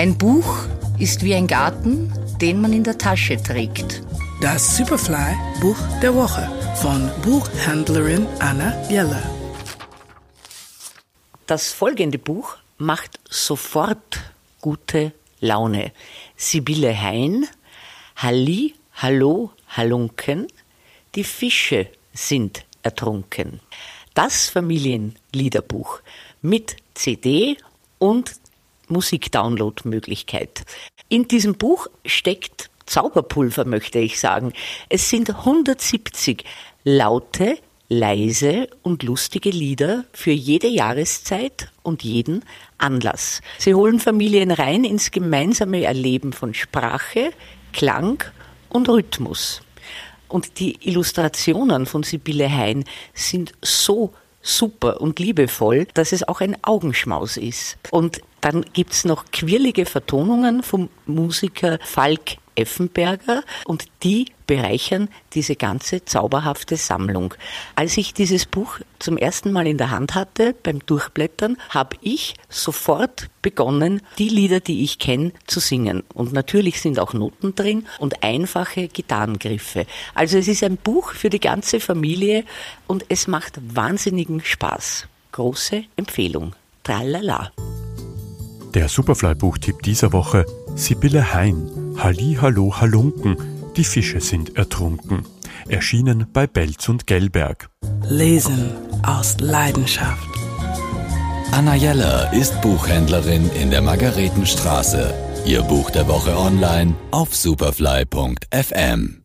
Ein Buch ist wie ein Garten, den man in der Tasche trägt. Das Superfly Buch der Woche von Buchhändlerin Anna Jeller. Das folgende Buch macht sofort gute Laune. Sibylle Hein, Halli, Hallo, Halunken, die Fische sind ertrunken. Das Familienliederbuch mit CD und Musikdownload-Möglichkeit. In diesem Buch steckt Zauberpulver, möchte ich sagen. Es sind 170 laute, leise und lustige Lieder für jede Jahreszeit und jeden Anlass. Sie holen Familien rein ins gemeinsame Erleben von Sprache, Klang und Rhythmus. Und die Illustrationen von Sibylle Hein sind so super und liebevoll, dass es auch ein Augenschmaus ist. Und dann gibt's noch quirlige Vertonungen vom Musiker Falk Effenberger und die bereichern diese ganze zauberhafte Sammlung. Als ich dieses Buch zum ersten Mal in der Hand hatte beim Durchblättern, habe ich sofort begonnen, die Lieder, die ich kenne, zu singen. Und natürlich sind auch Noten drin und einfache Gitarrengriffe. Also es ist ein Buch für die ganze Familie und es macht wahnsinnigen Spaß. Große Empfehlung. Tralala. Der Superfly-Buchtipp dieser Woche: Sibylle Hein. Halli, Hallo, Halunken. Die Fische sind ertrunken. Erschienen bei Belz und Gelberg. Lesen aus Leidenschaft. Anna Jeller ist Buchhändlerin in der Margaretenstraße. Ihr Buch der Woche online auf superfly.fm.